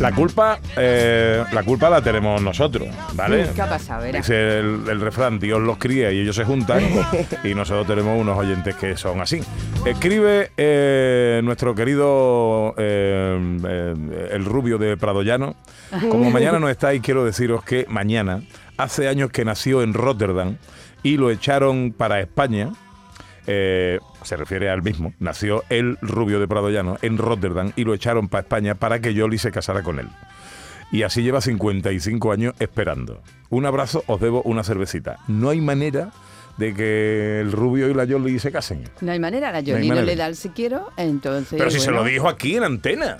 La culpa, eh, la culpa la tenemos nosotros, ¿vale? ¿Qué ha pasado? El, el refrán, Dios los cría y ellos se juntan y nosotros tenemos unos oyentes que son así. Escribe eh, nuestro querido eh, eh, el rubio de Pradoyano. Como mañana no estáis, quiero deciros que mañana, hace años que nació en Rotterdam y lo echaron para España. Eh, se refiere al mismo, nació el rubio de Pradoyano en Rotterdam y lo echaron para España para que Yoli se casara con él. Y así lleva 55 años esperando. Un abrazo, os debo una cervecita. No hay manera de que el rubio y la Yoli se casen. No hay manera, la hay Jolie no le da el si quiero, entonces. Pero si se lo dijo aquí en antena.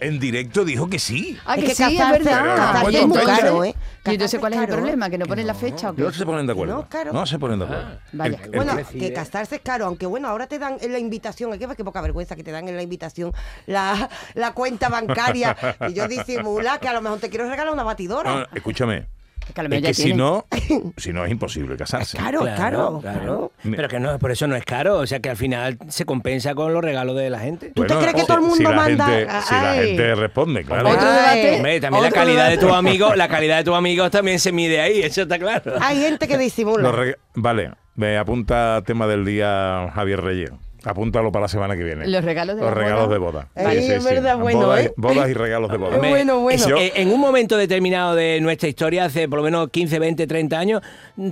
En directo dijo que sí. Ah, Es que, que sí, es verdad. es muy caro, ¿eh? Y entonces, ¿cuál es el es problema? caro. ¿Que no ponen la fecha o qué? No se ponen de acuerdo. No, claro. No se ponen de acuerdo. Vaya. El- el Bueno, que- que casarse es caro, aunque bueno, ahora te dan en la invitación, hay que qué poca vergüenza que te dan en la invitación la, la cuenta bancaria y yo disimula que a lo mejor te quiero regalar una batidora. No, escúchame. Que a lo Es ya que si no, si no es imposible casarse. Claro, claro, claro. Pero que no, por eso no es caro. O sea que al final se compensa con los regalos de la gente. ¿Tú te crees que si- todo el si mundo la manda? gente- si la gente responde, claro. Otro debate. Hombre, también la calidad de tus amigos, la calidad de tus amigos también se mide ahí, eso está claro. Hay gente que disimula. Vale, me apunta tema del día Javier Reyes. Apúntalo para la semana que viene. Los regalos de Los la regalos boda. de boda. Ay, es verdad, bueno, bodas, ¿eh? bodas y regalos de boda. Bueno, bueno. Yo- Eh, en un momento determinado de nuestra historia, hace por lo menos 15, 20, 30 años,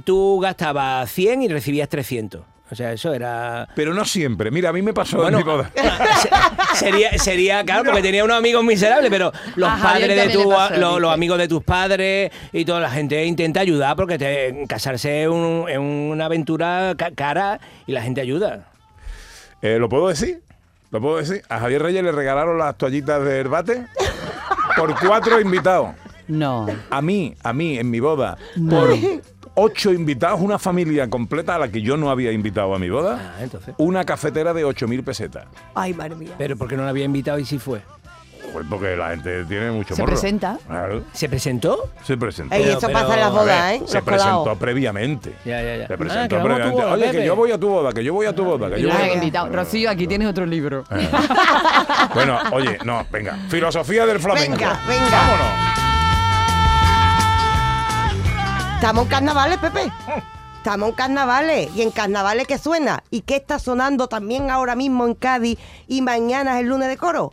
tú gastabas 100 y recibías 300. O sea, eso era... Pero no siempre. Mira, a mí me pasó Bueno, en mi boda. se- sería, sería, claro, porque tenía unos amigos miserables, pero los padres de tu, pasó, los, amigos de tus padres y toda la gente intenta ayudar porque te- casarse es, un- es una aventura ca- cara y la gente ayuda. Eh, ¿Lo puedo decir? ¿Lo puedo decir? A Javier Reyes le regalaron las toallitas de herbate por cuatro invitados. No. A mí, a mí, en mi boda, por ocho invitados, una familia completa a la que yo no había invitado a mi boda, Ah, entonces. una cafetera de 8.000 pesetas. Ay, madre mía. Pero porque no la había invitado y sí fue. Pues porque la gente tiene mucho Se morro. presenta. Claro, ¿Se presentó? se presentó. Ey, pero- pasa en las bodas, ¿eh? Se Los colados. presentó previamente. Ya, ya, ya. Se presentó que vamos a tu previamente. boda, Oye, que Pepe. yo voy a tu boda, que yo voy a tu boda, que yo voy a... invitado. Rocío, aquí tienes otro libro. Eh. Bueno, oye, no, venga. Filosofía del flamenco. Venga, venga. Vámonos. Estamos en carnavales, Pepe. Estamos en carnavales. ¿Y en carnavales qué suena? ¿Y qué está sonando también ahora mismo en Cádiz y mañana es el lunes de coro?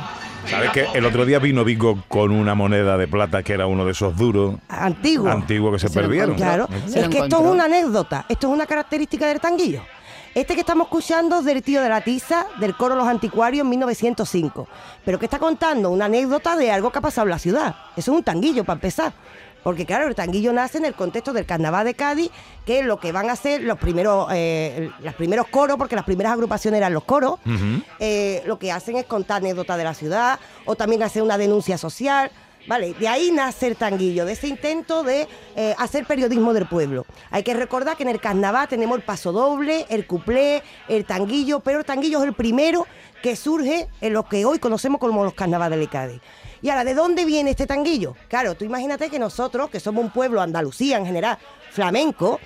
¿Sabes qué? El otro día vino Vigo con una moneda de plata que era uno de esos duros Antiguo. antiguos que se, perdieron. Claro, Se es que esto es una anécdota, esto es una característica del tanguillo. Este que estamos escuchando es del tío de la tiza, del coro Los Anticuarios en 1905. Pero que está contando una anécdota de algo que ha pasado en la ciudad. Eso es un tanguillo, para empezar. Porque claro, el tanguillo nace en el contexto del carnaval de Cádiz, que es lo que van a ser los primeros, eh, los primeros coros, porque las primeras agrupaciones eran los coros. Eh, lo que hacen es contar anécdotas de la ciudad, o también hacer una denuncia social. Vale, de ahí nace el tanguillo, de ese intento de eh, hacer periodismo del pueblo. Hay que recordar que en el carnaval tenemos el paso doble, el cuplé, el tanguillo, pero el tanguillo es el primero que surge en lo que hoy conocemos como los carnavales de Cádiz. Y ahora, ¿de dónde viene este tanguillo? Claro, tú imagínate que nosotros, que somos un pueblo, Andalucía en general, flamenco,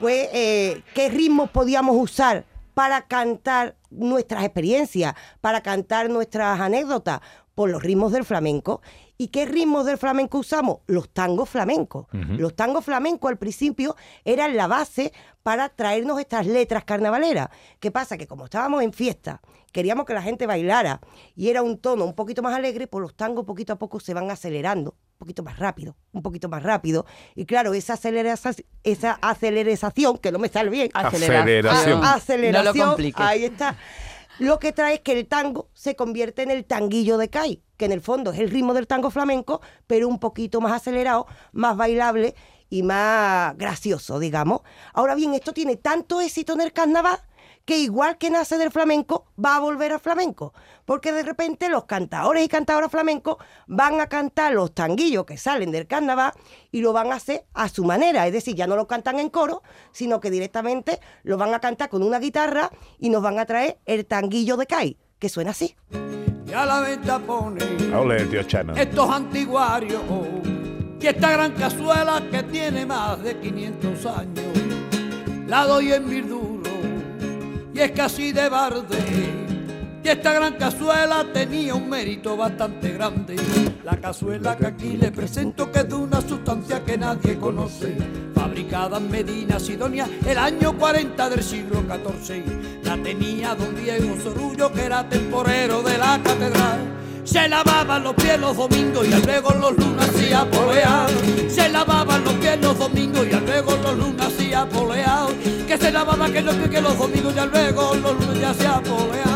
pues, eh, ¿qué ritmos podíamos usar para cantar nuestras experiencias, para cantar nuestras anécdotas? Por los ritmos del flamenco. ¿Y qué ritmos del flamenco usamos? Los tangos flamencos. Los tangos flamencos al principio eran la base para traernos estas letras carnavaleras. ¿Qué pasa? Que como estábamos en fiesta, queríamos que la gente bailara y era un tono un poquito más alegre, pues los tangos poquito a poco se van acelerando, un poquito más rápido, un poquito más rápido. Y claro, esa aceleración, esa aceleración, que no me sale bien, Aceleración. aceleración, No lo compliques. ahí está. Lo que trae es que el tango se convierte en el tanguillo de Cai, que en el fondo es el ritmo del tango flamenco, pero un poquito más acelerado, más bailable y más gracioso, digamos. Ahora bien, esto tiene tanto éxito en el carnaval que igual que nace del flamenco, va a volver al flamenco. Porque de repente los cantadores y cantadoras flamencos van a cantar los tanguillos que salen del carnaval y lo van a hacer a su manera. Es decir, ya no lo cantan en coro, sino que directamente lo van a cantar con una guitarra y nos van a traer el tanguillo de Cai, que suena así. Y a la venta pone Ole, tío Chano. estos antiguarios y esta gran cazuela que tiene más de 500 años. La doy en Virduro y es casi de barde. Y esta gran cazuela tenía un mérito bastante grande. La cazuela que aquí le presento que es de una sustancia que nadie conoce. Fabricada en Medina Sidonia el año 40 del siglo XIV. La tenía don Diego Sorullo que era temporero de la catedral. Se lavaban los pies los domingos y luego los lunes hacía polear. Se lavaban los pies los domingos y luego los lunes hacía polear. Que se lavaban que los pies que los domingos y luego los lunes ya hacía polear.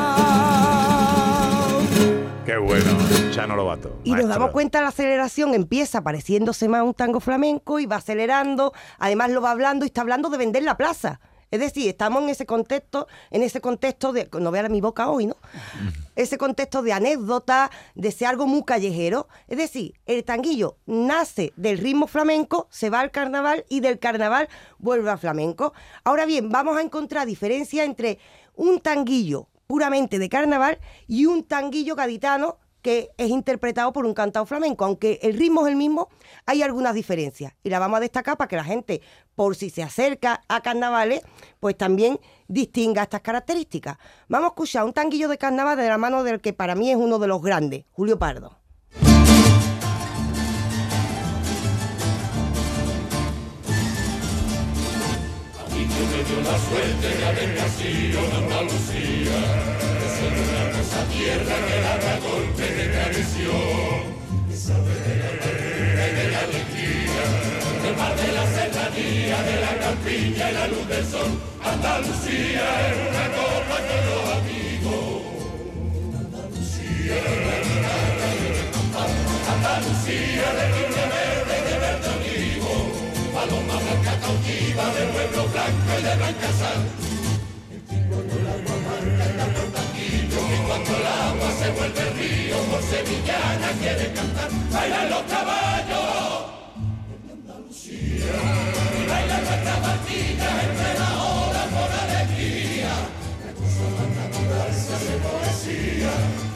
Qué bueno, Chano Lobato. Y nos damos cuenta la aceleración empieza pareciéndose más a un tango flamenco y va acelerando, además lo va hablando y está hablando de vender la plaza. Es decir, estamos en ese contexto, en ese contexto de, no vean mi boca hoy, ¿no? Ese contexto de anécdota, de ser algo muy callejero. Es decir, el tanguillo nace del ritmo flamenco, se va al carnaval y del carnaval vuelve al flamenco. Ahora bien, vamos a encontrar diferencia entre un tanguillo puramente de carnaval y un tanguillo gaditano que es interpretado por un cantado flamenco. Aunque el ritmo es el mismo, hay algunas diferencias. Y la vamos a destacar para que la gente, por si se acerca a carnavales, pues también distinga estas características. Vamos a escuchar un tanguillo de carnaval de la mano del que para mí es uno de los grandes, Julio Pardo que sabe de la de la alegría, del mar de la serranía, de la campiña y la luz del sol. Andalucía es una copa Bye.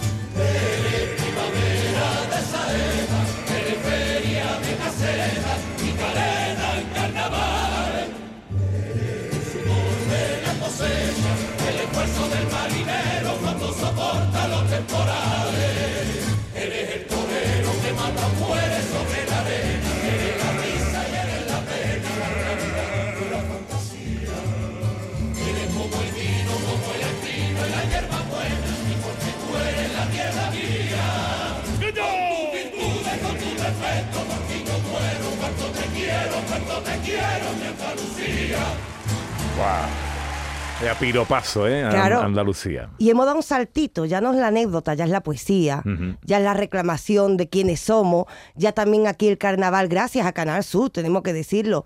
Guau. Vaya piropazo, ¿eh? A- Claro. Andalucía. Y hemos dado un saltito, ya no es la anécdota, ya es la poesía, ya es la reclamación de quiénes somos, ya también aquí el carnaval, gracias a Canal Sur, tenemos que decirlo,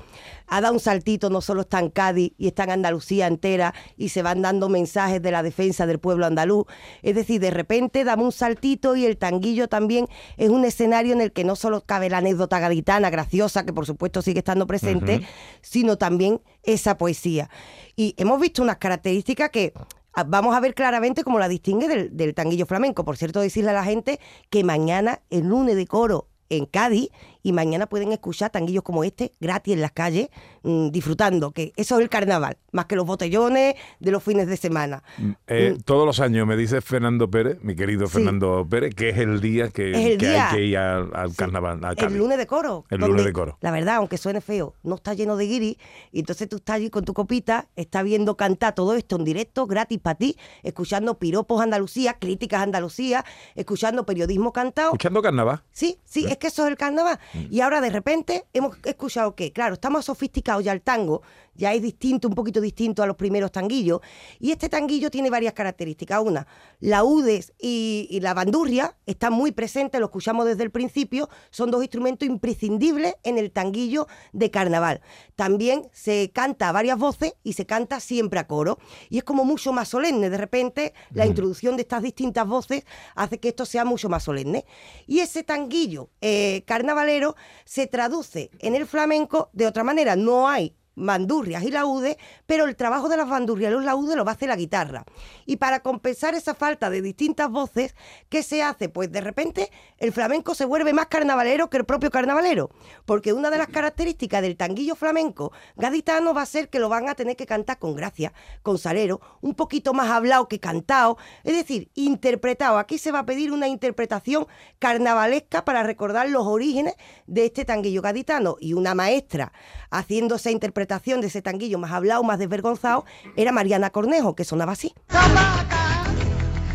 ha dado un saltito, no solo está en Cádiz y está en Andalucía entera y se van dando mensajes de la defensa del pueblo andaluz. Es decir, de repente damos un saltito y el tanguillo también es un escenario en el que no solo cabe la anécdota gaditana graciosa, que por supuesto sigue estando presente, sino también esa poesía. Y hemos visto unas características que ah, vamos a ver claramente cómo la distingue del, del tanguillo flamenco. Por cierto, decirle a la gente que mañana el lunes de coro en Cádiz y mañana pueden escuchar tanguillos como este gratis en las calles mm, disfrutando, que eso es el carnaval, más que los botellones de los fines de semana. Eh, todos los años me dice Fernando Pérez, mi querido Mm. Sí. Fernando Pérez, que es el día que, Es el que día. hay que ir al, al carnaval. al El lunes de coro. El lunes de coro. La verdad, aunque suene feo, no está lleno de guiri. Y entonces tú estás allí con tu copita, estás viendo cantar todo esto en directo, gratis para ti, escuchando piropos Andalucía, críticas Andalucía, escuchando periodismo cantado. Escuchando carnaval. Sí, sí, es que eso es el carnaval. Y ahora de repente hemos escuchado que, claro, estamos sofisticados ya el tango, ya es distinto, un poquito distinto a los primeros tanguillos. Y este tanguillo tiene varias características. Una, la udes y, y la bandurria están muy presentes, lo escuchamos desde el principio, son dos instrumentos imprescindibles en el tanguillo de carnaval. También se canta a varias voces y se canta siempre a coro. Y es como mucho más solemne. De repente, la introducción de estas distintas voces hace que esto sea mucho más solemne. Y ese tanguillo eh, carnavalero se traduce en el flamenco de otra manera. No hay bandurrias y laudes, pero el trabajo de las bandurrias y los laudes lo va a hacer la guitarra. Y para compensar esa falta de distintas voces, ¿qué se hace? Pues de repente el flamenco se vuelve más carnavalero que el propio carnavalero, porque una de las características del tanguillo flamenco gaditano va a ser que lo van a tener que cantar con gracia, con salero, un poquito más hablado que cantado, es decir, interpretado. Aquí se va a pedir una interpretación carnavalesca para recordar los orígenes de este tanguillo gaditano y una maestra haciendo esa de ese tanguillo más hablado, más desvergonzado, era Mariana Cornejo, que sonaba así.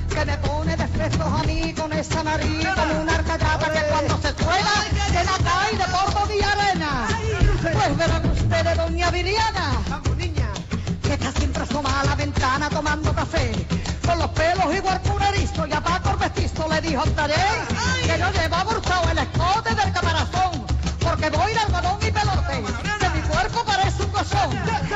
Que me pone de a mí con esa nariz como una arcallada que cuando se suena que la cae de polvo y arena. Pues verán ustedes, doña Viriana, que está siempre asomada a la ventana tomando café, con los pelos igual que un erizo y a Paco vestizo le dijo Taré que no lleva abrochado el escote del caparazón, porque voy de algodón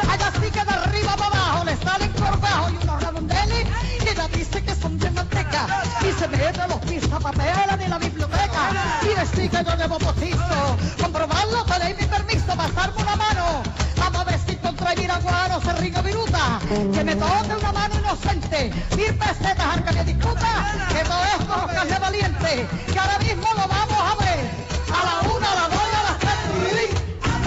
Allá sí que de arriba para abajo le salen corbajo y unos redondeles. Y ella dice que son de manteca y se mete los pisapapeles de la biblioteca. Y decir que yo llevo postizo, comprobarlo, tenéis mi permiso, pasarme una mano. Vamos a ver si contra Viraguano se ringa viruta, que me toque una mano inocente, mil pesetas al que me discuta, que esto es calle valiente, que ahora mismo lo vamos a ver, a la una, a las dos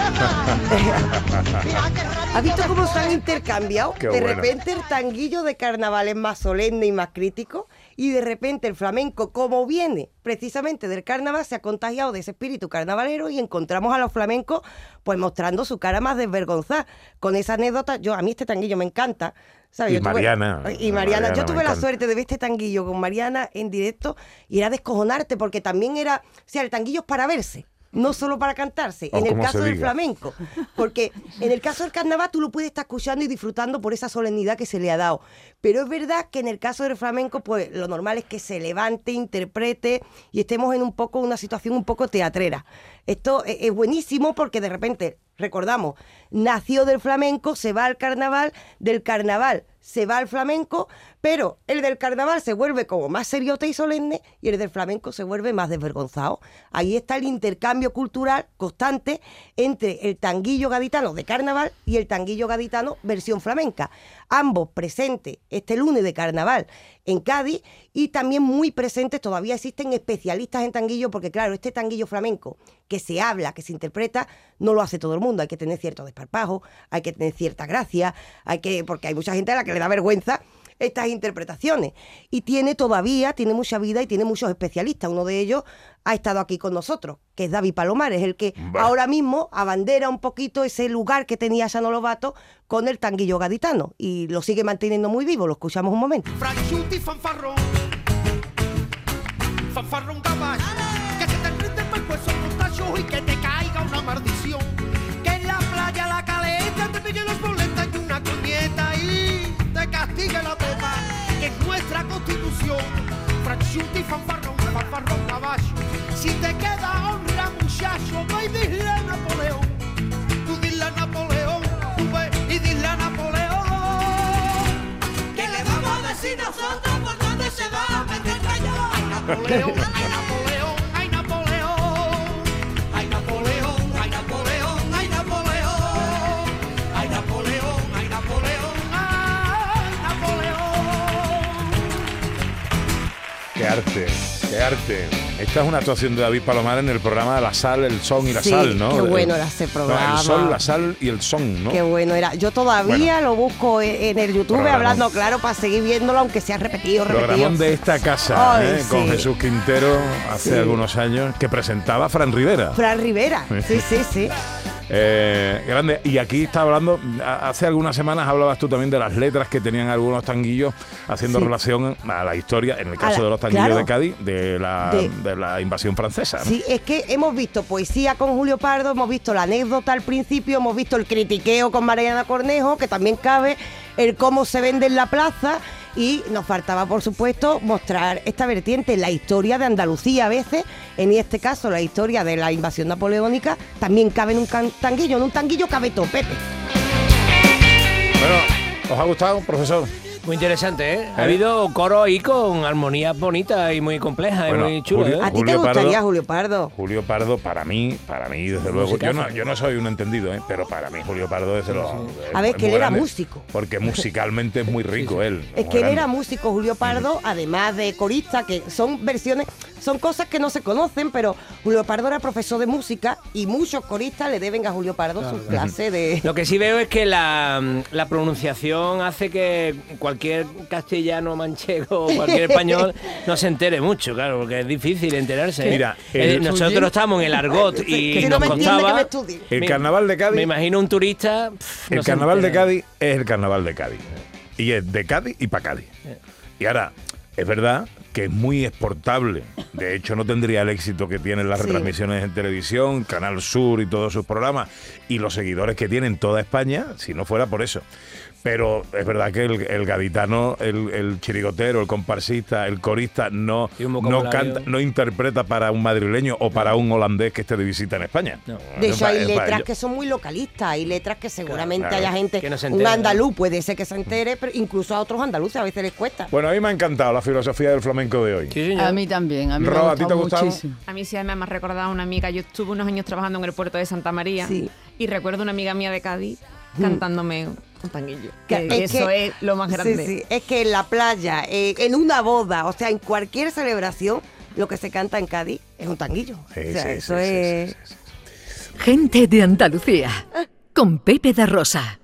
¿Has visto cómo se han después. intercambiado? Qué de bueno. repente el tanguillo de carnaval es más solemne y más crítico y de repente el flamenco, como viene precisamente del carnaval, se ha contagiado de ese espíritu carnavalero y encontramos a los flamencos pues mostrando su cara más desvergonzada. Con esa anécdota, yo a mí este tanguillo me encanta. ¿sabes? Y tuve- Mariana, y Mariana, Mariana yo tuve la encanta. suerte de ver este tanguillo con Mariana en directo y era descojonarte porque también era, o sea, el tanguillo es para verse. No solo para cantarse, O en el caso del flamenco. Porque en el caso del carnaval tú lo puedes estar escuchando y disfrutando por esa solemnidad que se le ha dado. Pero es verdad que en el caso del flamenco, pues lo normal es que se levante, interprete y estemos en un poco una situación un poco teatrera. Esto e- es buenísimo porque de repente, recordamos, nació del flamenco, se va al carnaval, del carnaval se va al flamenco, pero el del carnaval se vuelve como más seriote y solemne y el del flamenco se vuelve más desvergonzado. Ahí está el intercambio cultural constante entre el tanguillo gaditano de carnaval y el tanguillo gaditano versión flamenca. Ambos presentes este lunes de carnaval en Cádiz y también muy presentes, todavía existen especialistas en tanguillo porque claro, este tanguillo flamenco que se habla, que se interpreta, no lo hace todo el mundo, hay que tener cierto desparpajo, hay que tener cierta gracia, hay que porque hay mucha gente a la que le da vergüenza estas interpretaciones. Y tiene todavía, tiene mucha vida y tiene muchos especialistas. Uno de ellos ha estado aquí con nosotros, que es David Palomares, el que Vale. ahora mismo abandera un poquito ese lugar que tenía Sano Lobato con el tanguillo gaditano. Y lo sigue manteniendo muy vivo, lo escuchamos un momento. Franchuti fanfarrón, fanfarrón caballo, que se te prende el y que te caiga una maldición. Que en la playa la caleta te pegue los boletas y una coñeta y te castigue la constitución. Franchuti fanfarrón, fanfarrón caballo, si te queda honra muchacho, no y dile a Napoleón, tú dile a Napoleón, tú ve y dile a Napoleón. ¿Qué le vamos a decir nosotros por dónde se va a meter Napoleón, ay, Napoleón, arte, qué arte. Esta es una actuación de David Palomar en el programa La Sal, el Son y la Sí, Sal, ¿no? qué bueno era ese no, programa. el Sol, la Sal y el Son, ¿no? Qué bueno era. Yo todavía lo busco en en el YouTube Programón. hablando claro para seguir viéndolo, aunque sea repetido, repetido. Programón de esta casa, Ay, ¿eh? con. Jesús Quintero hace Sí. algunos años, que presentaba Fran Rivera. Fran Rivera. Sí, sí, sí. Eh, grande. Y aquí está hablando, hace algunas semanas hablabas tú también de las letras que tenían algunos tanguillos haciendo Sí. relación a la historia, en el caso la- de los tanguillos claro. de Cádiz, de la, De- de la invasión francesa. ¿no? Sí, es que hemos visto poesía con Julio Pardo, hemos visto la anécdota al principio, hemos visto el critiqueo con Mariana Cornejo, que también cabe, el cómo se vende en la plaza. Y nos faltaba, por supuesto, mostrar esta vertiente, la historia de Andalucía a veces, en este caso la historia de la invasión napoleónica, también cabe en un tanguillo, en un tanguillo cabe todo, Pepe. Bueno, ¿os ha gustado, profesor? Muy interesante, ¿eh? Ha habido coro ahí con armonía bonita y muy compleja Bueno, y muy chula. Julio- ¿eh? ¿A ti Julio te gustaría Pardo. Julio Pardo? Julio Pardo, para mí, para mí, desde luego, yo no, yo no soy un entendido, ¿eh? pero para mí Julio Pardo es de los... A ver, es que él era grande, músico. Porque musicalmente es muy rico él. Es que él era músico, Julio Pardo, además de corista, que son versiones, son cosas que no se conocen, pero Julio Pardo era profesor de música y muchos coristas le deben a Julio Pardo su clase de... Lo que sí veo es que la, la pronunciación hace que cualquier castellano manchego o cualquier español no se entere mucho, claro, porque es difícil enterarse. ¿eh? Mira, Eh, el- nosotros estamos en el argot y si nos no me costaba. me. El carnaval de Cádiz... Me imagino un turista. pff, El no carnaval de. Cádiz es el carnaval de Cádiz. Y es de Cádiz y para Cádiz. Y ahora, es verdad que es muy exportable. De hecho, no tendría el éxito que tienen las Sí. retransmisiones en televisión, Canal Sur y todos sus programas, y los seguidores que tiene en toda España, si no fuera por eso. Pero es verdad que el, el gaditano, el, el chirigotero, el comparsista, el corista, no, no canta, no interpreta para un madrileño o para un holandés que esté de visita en España. No. De hecho, hay letras que son muy localistas, hay letras que seguramente claro. haya gente, Que no se un andaluz puede ser que se entere, pero incluso a otros andaluces a veces les cuesta. Bueno, a mí me ha encantado la filosofía del flamenco de hoy. Sí. A mí también, a mí Rob, me ¿a ha ti te ha gustado muchísimo. A mí sí me ha recordado una amiga. Yo estuve unos años trabajando en el puerto de Santa María Sí. y recuerdo una amiga mía de Cádiz cantándome un tanguillo. Que- Que es eso que- es lo más grande. sí, es que en la playa, eh, en una boda, o sea, en cualquier celebración, lo que se canta en Cádiz es un tanguillo. Sí, o sea, sí, eso sí, sí, es... sí, sí. Gente de Andalucía. Con Pepe da Rosa.